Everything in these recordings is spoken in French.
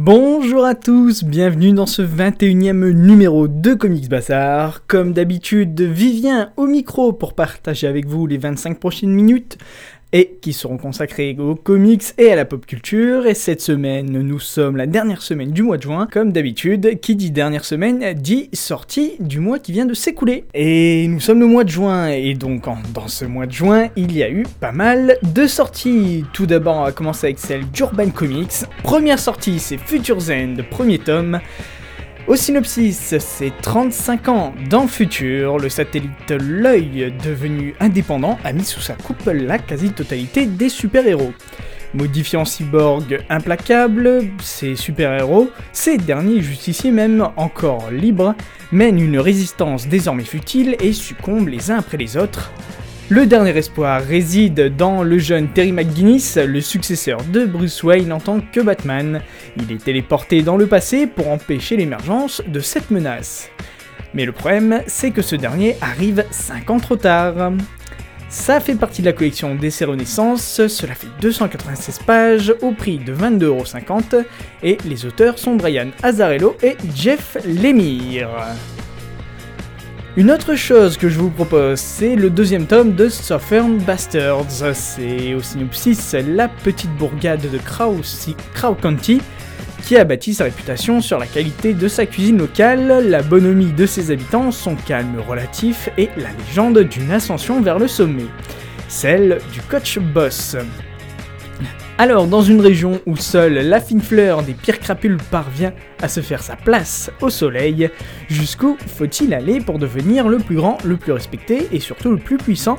Bonjour à tous, bienvenue dans ce 21e numéro de Comics Bazar. Comme d'habitude, Vivien au micro pour partager avec vous les 25 prochaines minutes et qui seront consacrés aux comics et à la pop culture. Et cette semaine, nous sommes la dernière semaine du mois de juin. Comme d'habitude, qui dit dernière semaine dit sortie du mois qui vient de s'écouler. Et nous sommes le mois de juin, et donc dans ce mois de juin, il y a eu pas mal de sorties. Tout d'abord, on va commencer avec celle d'Urban Comics. Première sortie, c'est Future's End, premier tome. Au synopsis, c'est 35 ans dans le futur, le satellite L'œil, devenu indépendant, a mis sous sa coupe la quasi-totalité des super-héros. Modifiant cyborg implacable, ces super-héros, ces derniers justiciers même encore libres, mènent une résistance désormais futile et succombent les uns après les autres. Le dernier espoir réside dans le jeune Terry McGuinness, le successeur de Bruce Wayne en tant que Batman. Il est téléporté dans le passé pour empêcher l'émergence de cette menace. Mais le problème, c'est que ce dernier arrive 5 ans trop tard. Ça fait partie de la collection d'essais Renaissance, cela fait 296 pages au prix de 22,50€ et les auteurs sont Brian Azzarello et Jeff Lemire. Une autre chose que je vous propose, c'est le deuxième tome de Southern Bastards. C'est au synopsis la petite bourgade de Crow, County qui a bâti sa réputation sur la qualité de sa cuisine locale, la bonhomie de ses habitants, son calme relatif et la légende d'une ascension vers le sommet, celle du coach boss. Alors, dans une région où seule la fine fleur des pires crapules parvient à se faire sa place au soleil, jusqu'où faut-il aller pour devenir le plus grand, le plus respecté et surtout le plus puissant?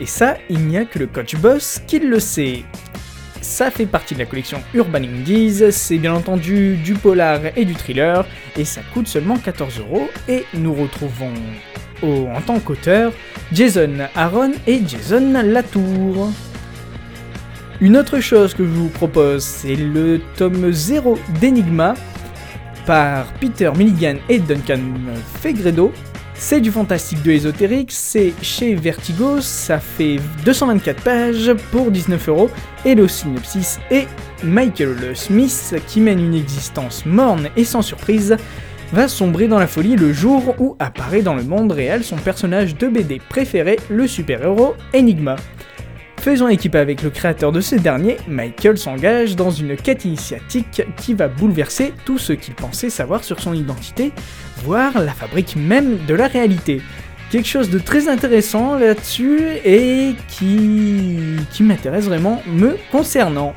Et ça, il n'y a que le coach boss qui le sait. Ça fait partie de la collection Urban Indies, c'est bien entendu du polar et du thriller, et ça coûte seulement 14 euros. Et nous retrouvons au- en tant qu'auteur Jason Aaron et Jason Latour. Une autre chose que je vous propose, c'est le tome 0 d'Enigma par Peter Milligan et Duncan Fegredo. C'est du fantastique de ésotérique, c'est chez Vertigo, ça fait 224 pages pour 19 euros et le synopsis est Michael Smith qui mène une existence morne et sans surprise va sombrer dans la folie le jour où apparaît dans le monde réel son personnage de BD préféré, le super-héros Enigma. Faisant équipe avec le créateur de ce dernier, Michael s'engage dans une quête initiatique qui va bouleverser tout ce qu'il pensait savoir sur son identité, voire la fabrique même de la réalité. Quelque chose de très intéressant là-dessus et qui, m'intéresse vraiment me concernant.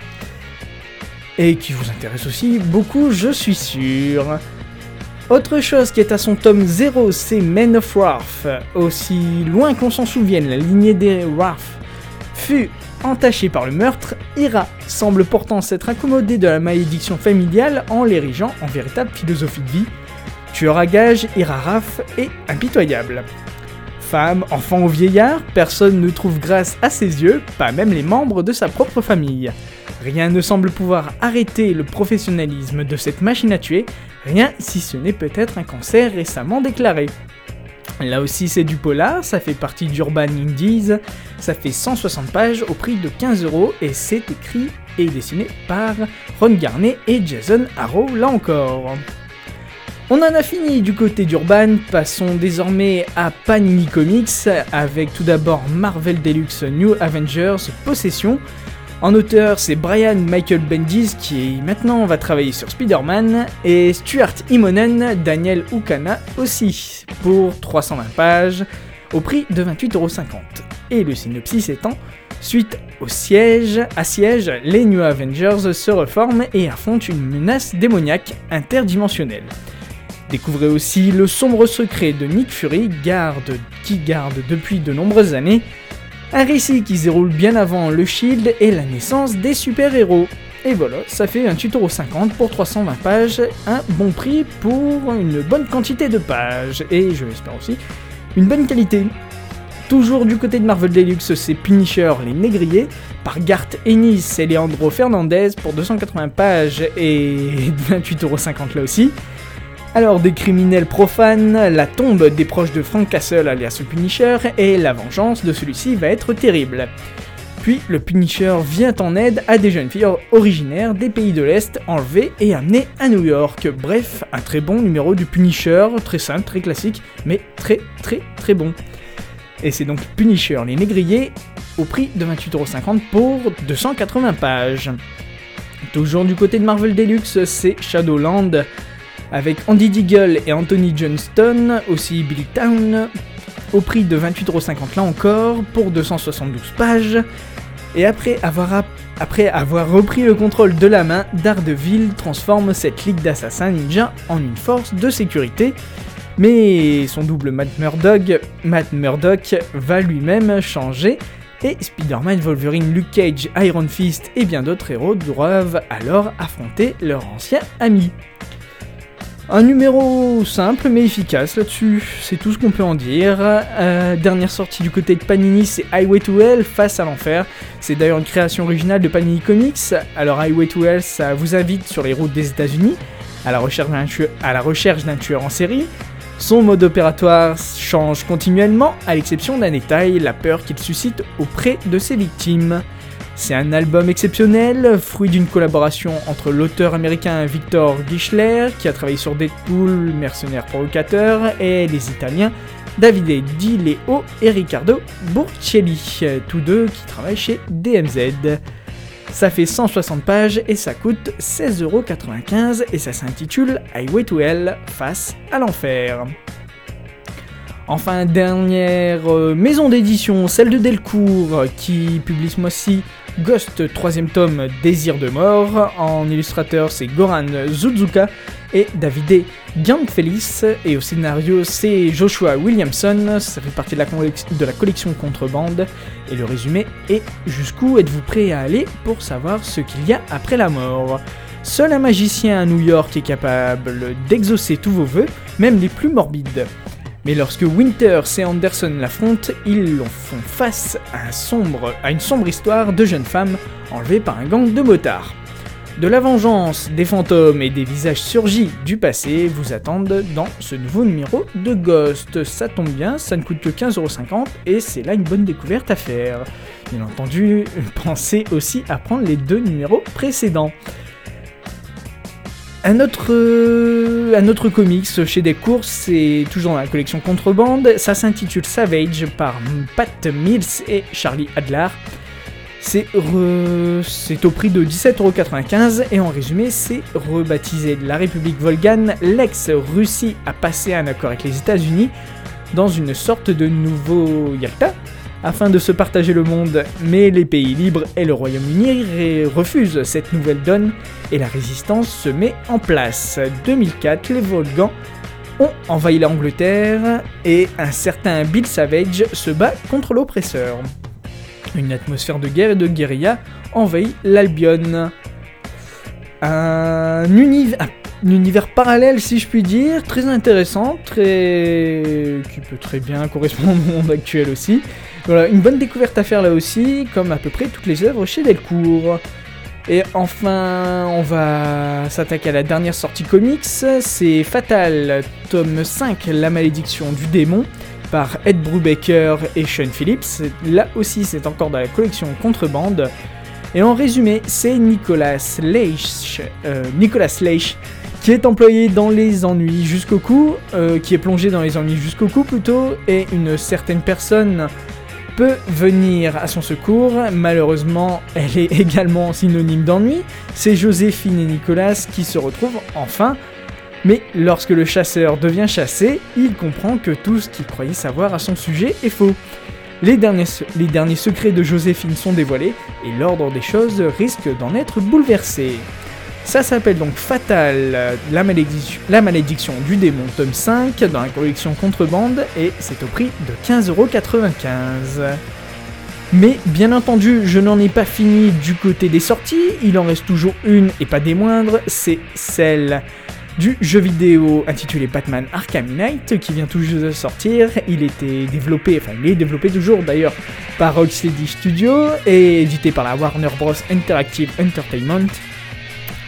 Et qui vous intéresse aussi beaucoup, je suis sûr. Autre chose qui est à son tome 0, c'est Men of Wrath. Aussi loin qu'on s'en souvienne, la lignée des Wrath fut entachée par le meurtre, Ira semble pourtant s'être accommodée de la malédiction familiale en l'érigeant en véritable philosophie de vie. Tueur à gage, Ira Raff est impitoyable. Femme, enfant ou vieillard, personne ne trouve grâce à ses yeux, pas même les membres de sa propre famille. Rien ne semble pouvoir arrêter le professionnalisme de cette machine à tuer, rien si ce n'est peut-être un cancer récemment déclaré. Là aussi c'est du polar, ça fait partie d'Urban Indies, ça fait 160 pages au prix de 15 euros et c'est écrit et dessiné par Ron Garnet et Jason Harrow là encore. On en a fini du côté d'Urban, passons désormais à Panini Comics avec tout d'abord Marvel Deluxe New Avengers Possession. En auteur, c'est Brian Michael Bendis qui maintenant va travailler sur Spider-Man et Stuart Immonen, Daniel Ukana aussi pour 320 pages au prix de 28,50€. Et le synopsis étant Suite au siège, à siège, les New Avengers se reforment et affrontent une menace démoniaque interdimensionnelle. Découvrez aussi le sombre secret de Nick Fury, garde qui garde depuis de nombreuses années Un récit qui se déroule bien avant le Shield et la naissance des super-héros. Et voilà, ça fait un tuto 50 pour 320 pages, un bon prix pour une bonne quantité de pages, et je l'espère aussi, une bonne qualité. Toujours du côté de Marvel Deluxe, c'est Punisher les Négriers, par Garth Ennis et Leandro Fernandez pour 280 pages et 28,50€ là aussi. Alors, des criminels profanes, la tombe des proches de Frank Castle alias le Punisher, et la vengeance de celui-ci va être terrible. Puis, le Punisher vient en aide à des jeunes filles originaires des pays de l'Est enlevées et amenées à New York. Bref, un très bon numéro du Punisher, très simple, très classique, mais très très très bon. Et c'est donc Punisher les négriers au prix de 28,50€ pour 280 pages. Toujours du côté de Marvel Deluxe, c'est Shadowland avec Andy Deagle et Anthony Johnston, aussi Billy Town, au prix de 28,50€ là encore, pour 272 pages. Et après avoir, repris le contrôle de la main, Daredevil transforme cette ligue d'assassins ninja en une force de sécurité. Mais son double Matt Murdock, Matt Murdock va lui-même changer et Spider-Man, Wolverine, Luke Cage, Iron Fist et bien d'autres héros doivent alors affronter leur ancien ami. Un numéro simple mais efficace là-dessus, c'est tout ce qu'on peut en dire. Euh, dernière sortie du côté de Panini, c'est Highway to Hell face à l'enfer. C'est d'ailleurs une création originale de Panini Comics. Alors Highway to Hell, ça vous invite sur les routes des États-Unis à la recherche d'un tueur, en série. Son mode opératoire change continuellement, à l'exception d'un détail, la peur qu'il suscite auprès de ses victimes. C'est un album exceptionnel, fruit d'une collaboration entre l'auteur américain Victor Gischler, qui a travaillé sur Deadpool, Mercenaire Provocateur, et les Italiens Davide Di Leo et Riccardo Burcelli, tous deux qui travaillent chez DMZ. Ça fait 160 pages et ça coûte 16,95€ et ça s'intitule Highway to Hell face à l'enfer. Enfin, dernière euh, maison d'édition, celle de Delcourt, qui publie ce mois-ci Ghost, troisième tome, Désir de mort. En illustrateur, c'est Goran Zuzuka et Davide Gianfelis. Et au scénario, c'est Joshua Williamson. Ça fait partie de la, de la collection Contrebande. Et le résumé est Jusqu'où êtes-vous prêt à aller pour savoir ce qu'il y a après la mort? Seul un magicien à New York est capable d'exaucer tous vos vœux, même les plus morbides. Mais lorsque Winters et Anderson l'affrontent, ils font face à, une sombre histoire de jeunes femmes enlevées par un gang de motards. De la vengeance, des fantômes et des visages surgis du passé vous attendent dans ce nouveau numéro de Ghost. Ça tombe bien, ça ne coûte que 15,50€ et c'est là une bonne découverte à faire. Bien entendu, pensez aussi à prendre les deux numéros précédents. Un autre, euh, un autre comics chez des courses, c'est toujours dans la collection Contrebande. Ça s'intitule Savage par Pat Mills et Charlie Adler. C'est au prix de 17,95€ et en résumé, c'est rebaptisé la République Volgane. L'ex-Russie a passé un accord avec les États-Unis dans une sorte de nouveau Yalta afin de se partager le monde, mais les pays libres et le Royaume-Uni refusent cette nouvelle donne et la résistance se met en place. 2004, les Volgans ont envahi l'Angleterre et un certain Bill Savage se bat contre l'oppresseur. Une atmosphère de guerre et de guérilla envahit l'Albion. Un, univers, un univers parallèle, si je puis dire, très intéressant, qui peut très bien correspondre au monde actuel aussi. Voilà, une bonne découverte à faire là aussi, comme à peu près toutes les œuvres chez Delcourt. Et enfin, on va s'attaquer à la dernière sortie comics, c'est Fatal, tome 5, La malédiction du démon, par Ed Brubaker et Sean Phillips. Là aussi, c'est encore dans la collection Contrebande. Et en résumé, c'est Nicolas Leish, euh, Nicolas Leish qui est employé dans les ennuis jusqu'au cou, euh, qui est plongé dans les ennuis jusqu'au cou plutôt, et une certaine personne peut venir à son secours. Malheureusement, elle est également synonyme d'ennui. C'est Joséphine et Nicolas qui se retrouvent enfin. Mais lorsque le chasseur devient chassé, il comprend que tout ce qu'il croyait savoir à son sujet est faux. Les derniers, les derniers secrets de Joséphine sont dévoilés et l'ordre des choses risque d'en être bouleversé. Ça s'appelle donc Fatal, la malédiction, la malédiction, du démon, tome 5, dans la collection Contrebande, et c'est au prix de 15,95€. Mais bien entendu, je n'en ai pas fini du côté des sorties, il en reste toujours une et pas des moindres, c'est celle du jeu vidéo intitulé Batman Arkham Knight qui vient tout juste de sortir. Il était développé, enfin il est développé toujours d'ailleurs par Rocksteady Studio et édité par la Warner Bros. Interactive Entertainment.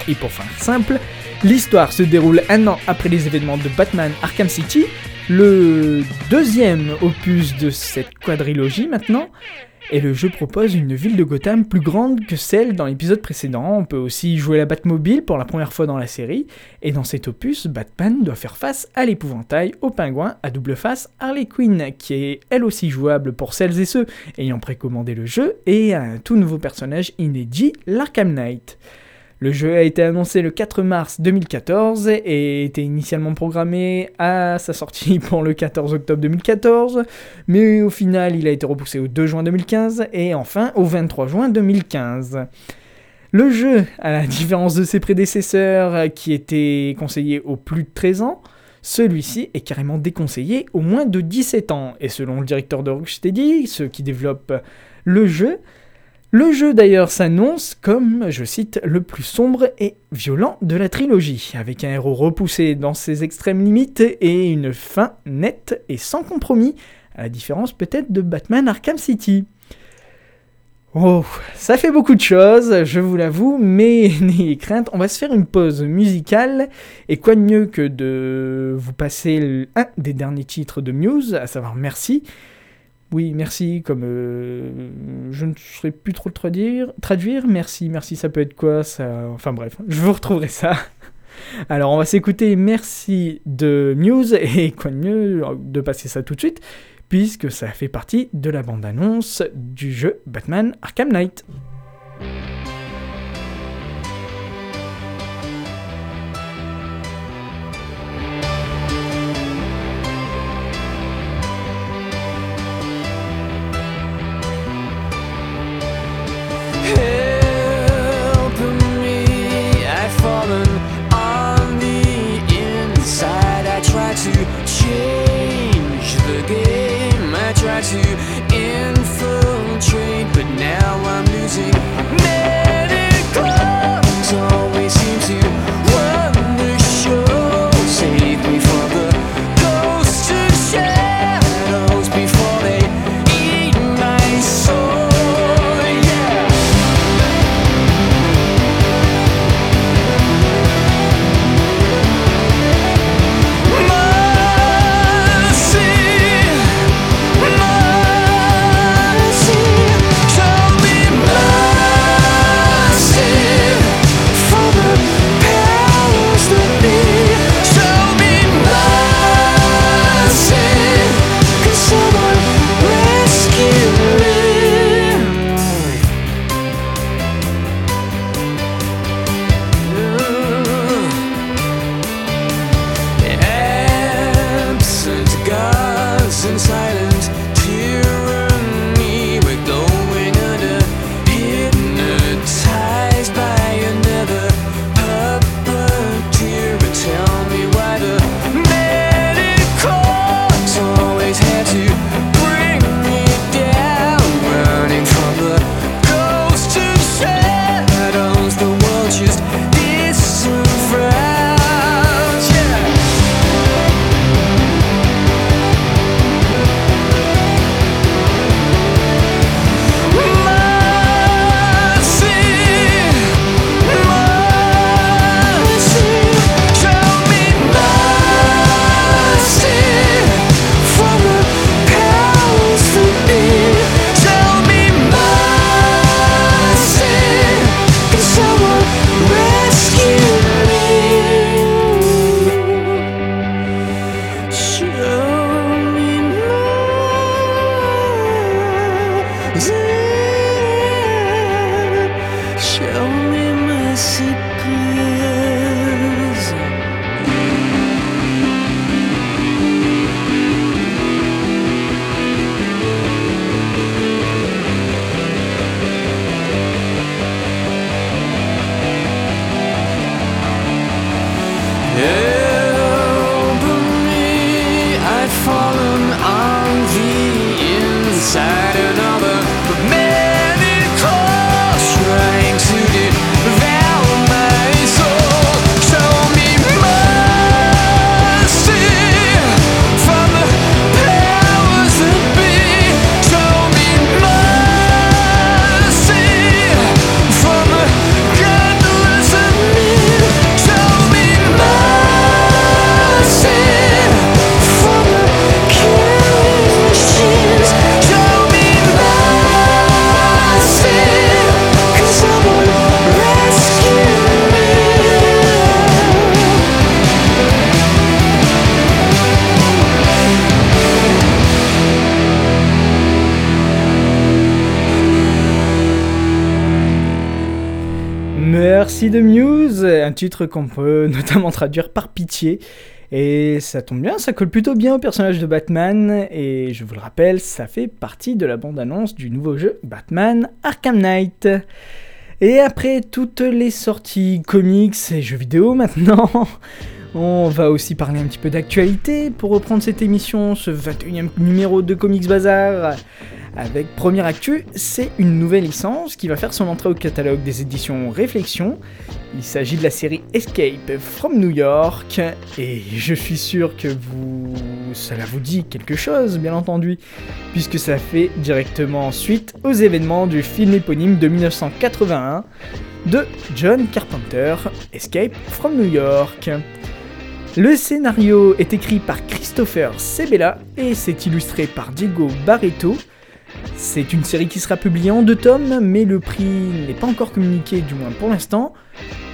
Et pour faire simple, l'histoire se déroule un an après les événements de Batman Arkham City, le deuxième opus de cette quadrilogie maintenant. Et le jeu propose une ville de Gotham plus grande que celle dans l'épisode précédent. On peut aussi jouer la Batmobile pour la première fois dans la série. Et dans cet opus, Batman doit faire face à l'épouvantail, au pingouin à double face Harley Quinn, qui est elle aussi jouable pour celles et ceux ayant précommandé le jeu, et à un tout nouveau personnage inédit, l'Arkham Knight. Le jeu a été annoncé le 4 mars 2014 et était initialement programmé à sa sortie pour le 14 octobre 2014, mais au final il a été repoussé au 2 juin 2015 et enfin au 23 juin 2015. Le jeu, à la différence de ses prédécesseurs qui étaient conseillés aux plus de 13 ans, celui-ci est carrément déconseillé aux moins de 17 ans. Et selon le directeur de Rocksteady, ceux qui développent le jeu, le jeu d'ailleurs s'annonce comme, je cite, le plus sombre et violent de la trilogie, avec un héros repoussé dans ses extrêmes limites et une fin nette et sans compromis, à la différence peut-être de Batman Arkham City. Oh, ça fait beaucoup de choses, je vous l'avoue, mais n'ayez crainte, on va se faire une pause musicale, et quoi de mieux que de vous passer un des derniers titres de Muse, à savoir Merci, oui, merci, comme euh, je ne saurais plus trop le traduire. Traduire, merci, merci, ça peut être quoi ça Enfin bref, je vous retrouverai ça. Alors on va s'écouter merci de Muse et quoi de mieux de passer ça tout de suite puisque ça fait partie de la bande-annonce du jeu Batman Arkham Knight. Merci de Muse, un titre qu'on peut notamment traduire par pitié. Et ça tombe bien, ça colle plutôt bien au personnage de Batman, et je vous le rappelle, ça fait partie de la bande-annonce du nouveau jeu Batman Arkham Knight. Et après toutes les sorties comics et jeux vidéo maintenant, on va aussi parler un petit peu d'actualité pour reprendre cette émission, ce 21e numéro de Comics Bazar. Avec première actu, c'est une nouvelle licence qui va faire son entrée au catalogue des éditions Réflexion. Il s'agit de la série Escape from New York, et je suis sûr que vous, cela vous dit quelque chose, bien entendu, puisque ça fait directement suite aux événements du film éponyme de 1981 de John Carpenter, Escape from New York. Le scénario est écrit par Christopher Sebela et c'est illustré par Diego Barreto. C'est une série qui sera publiée en deux tomes, mais le prix n'est pas encore communiqué, du moins pour l'instant.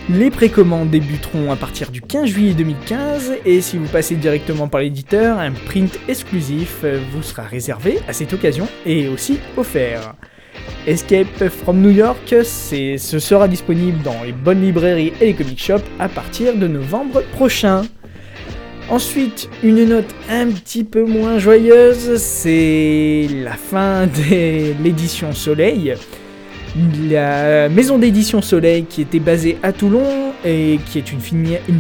Les précommandes débuteront à partir du 15 juillet 2015, et si vous passez directement par l'éditeur, un print exclusif vous sera réservé à cette occasion et aussi offert. Escape from New York, ce sera disponible dans les bonnes librairies et les comic shops à partir de novembre prochain. Ensuite, une note un petit peu moins joyeuse, c'est la fin de l'édition Soleil. La maison d'édition Soleil, qui était basée à Toulon et qui est une,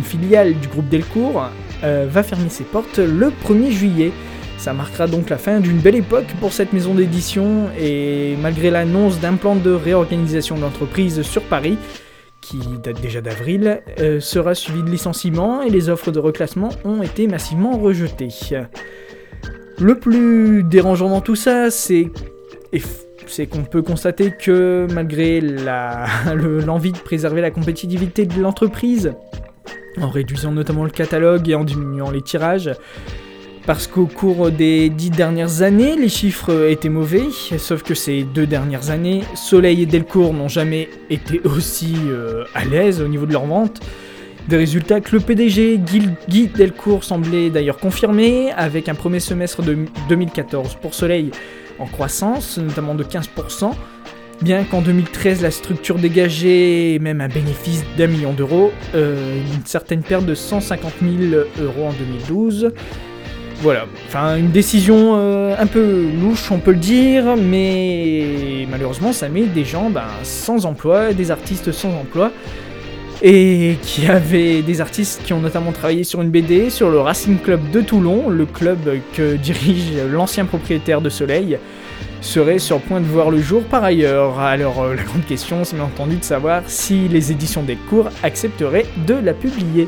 filiale du groupe Delcourt, euh, va fermer ses portes le 1er juillet. Ça marquera donc la fin d'une belle époque pour cette maison d'édition et malgré l'annonce d'un plan de réorganisation de l'entreprise sur Paris, qui date déjà d'avril, euh, sera suivi de licenciements et les offres de reclassement ont été massivement rejetées. Le plus dérangeant dans tout ça, c'est c'est qu'on peut constater que malgré l'envie de préserver la compétitivité de l'entreprise, en réduisant notamment le catalogue et en diminuant les tirages, parce qu'au cours des dix dernières années, les chiffres étaient mauvais, sauf que ces deux dernières années, Soleil et Delcourt n'ont jamais été aussi euh, à l'aise au niveau de leur vente. Des résultats que le PDG Guy, Delcourt semblait d'ailleurs confirmer, avec un premier semestre de 2014 pour Soleil en croissance, notamment de 15%, bien qu'en 2013 la structure dégageait même un bénéfice d'un million d'euros, euh, une certaine perte de 150 000 euros en 2012. Voilà, enfin une décision euh, un peu louche, on peut le dire, mais malheureusement ça met des gens ben, sans emploi, des artistes sans emploi, et qui avaient des artistes qui ont notamment travaillé sur une BD, sur le Racing Club de Toulon, le club que dirige l'ancien propriétaire de Soleil, serait sur point de voir le jour par ailleurs. Alors euh, la grande question c'est bien entendu de savoir si les éditions Delcourt accepteraient de la publier.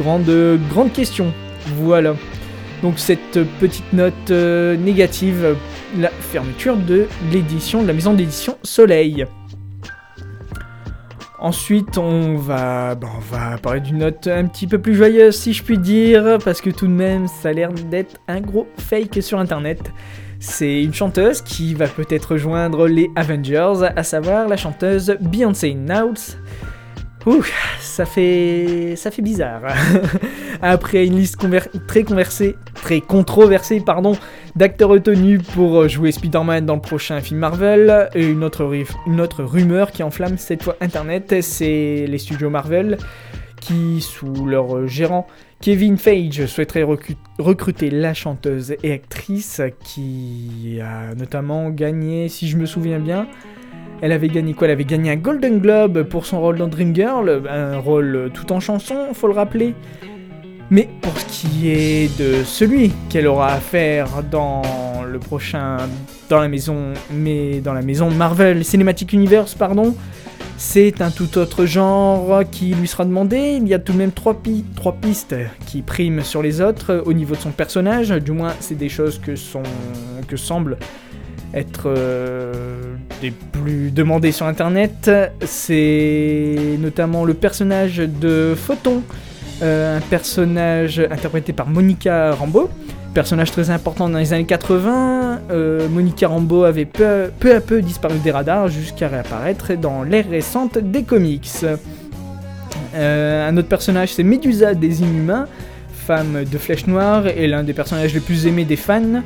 Grande, grande question, voilà. Donc cette petite note euh, négative, la fermeture de l'édition, de la maison d'édition Soleil. Ensuite, on va, on va parler d'une note un petit peu plus joyeuse, si je puis dire, parce que tout de même, ça a l'air d'être un gros fake sur Internet. C'est une chanteuse qui va peut-être rejoindre les Avengers, à savoir la chanteuse Beyoncé Knowles. Ouh, ça fait, ça fait bizarre. Après une liste conver- très conversée, très controversée, pardon, d'acteurs retenus pour jouer Spider-Man dans le prochain film Marvel, et une autre, rumeur qui enflamme cette fois Internet, c'est les studios Marvel qui, sous leur gérant Kevin Feige, souhaiteraient recu- recruter la chanteuse et actrice qui a notamment gagné, si je me souviens bien, elle avait gagné quoi? Elle avait gagné un Golden Globe pour son rôle dans Dreamgirl, un rôle tout en chanson, faut le rappeler. Mais pour ce qui est de celui qu'elle aura à faire dans le prochain, dans la maison, mais dans la maison Marvel Cinematic Universe, pardon, c'est un tout autre genre qui lui sera demandé. Il y a tout de même trois, pi- trois pistes qui priment sur les autres au niveau de son personnage. Du moins, c'est des choses que, sont, que semblent être euh, des plus demandées sur Internet. C'est notamment le personnage de Photon, euh, un personnage interprété par Monica Rambeau. Personnage très important dans les années 80, euh, Monica Rambeau avait peu, à peu disparu des radars jusqu'à réapparaître dans l'ère récente des comics. Un autre personnage, c'est Médusa des Inhumains, femme de flèche noire et l'un des personnages les plus aimés des fans.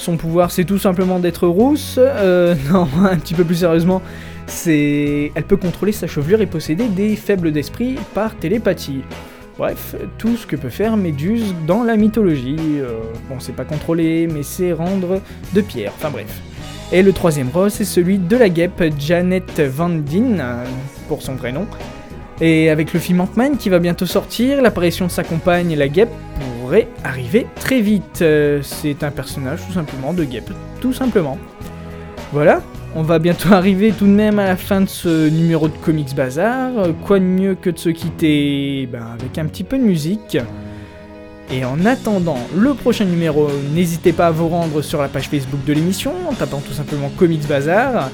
Son pouvoir, c'est tout simplement d'être rousse. Euh, non, un petit peu plus sérieusement, C'est, elle peut contrôler sa chevelure et posséder des faibles d'esprit par télépathie. Bref, tout ce que peut faire Méduse dans la mythologie. Euh, bon, c'est pas contrôler, mais c'est rendre de pierre. Enfin bref. Et le troisième rôle, c'est celui de la guêpe Janet Van Dien, pour son vrai nom. Et avec le film Ant-Man qui va bientôt sortir, l'apparition de sa compagne, la guêpe, arriver très vite. Euh, c'est un personnage tout simplement de guêpe, tout simplement. Voilà, on va bientôt arriver tout de même à la fin de ce numéro de Comics Bazar. Euh, Quoi de mieux que de se quitter ben, avec un petit peu de musique. Et en attendant le prochain numéro, n'hésitez pas à vous rendre sur la page Facebook de l'émission en tapant tout simplement Comics Bazar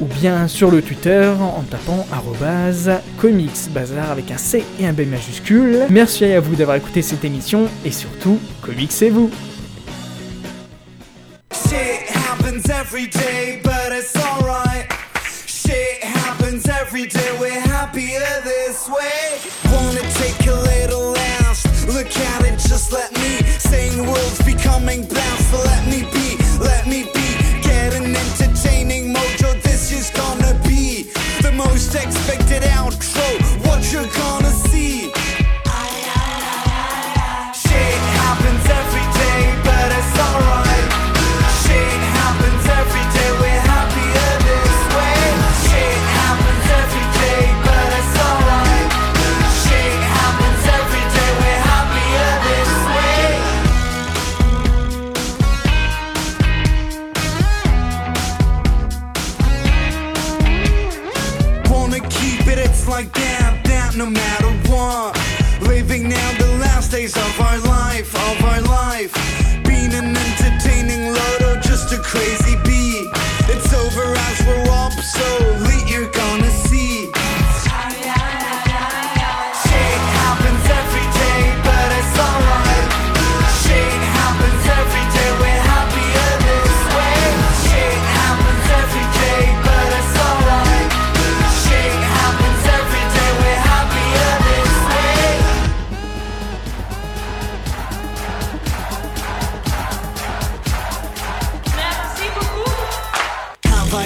ou bien sur le Twitter en tapant arrobase Comics Bazar avec un C et un B majuscule. Merci à vous d'avoir écouté cette émission et surtout, comics c'est vous Shit happens every day, but it's alright. Shit happens every day, we're happier this way. Wanna take a little last look at it, just let me. Saying the world's becoming bounced, but let me be, let me be. Expected outro. What you're gonna like that, that no matter what. Living now the last days of our life, of our life.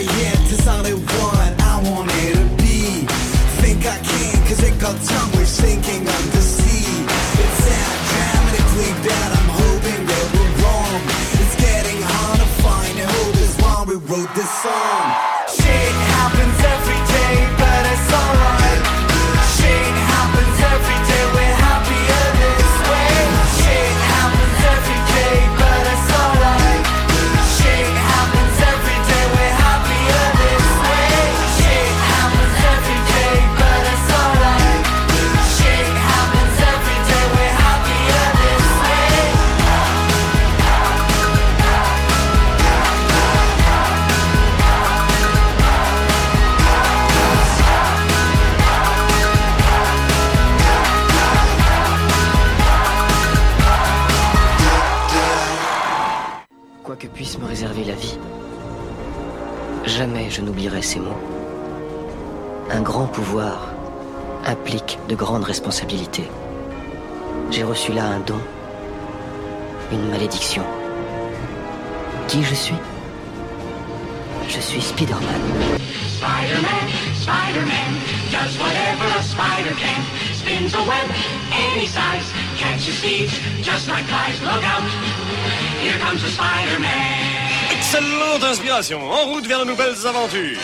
Have I yet decided what I wanted to be? Think I can, cause it got done with sinking under sea. It's sad, dramatically bad, I'm hoping that we're wrong. It's getting hard to find hope, is why we wrote this song. Je n'oublierai ces mots. Un grand pouvoir implique de grandes responsabilités. J'ai reçu là un don, une malédiction. Qui je suis? Je suis Spider-Man. Spider-Man, Spider-Man, does whatever a spider can. Spins a web any size, catches thieves just like flies. Look out, here comes the Spider-Man. Excellente inspiration, en route vers de nouvelles aventures.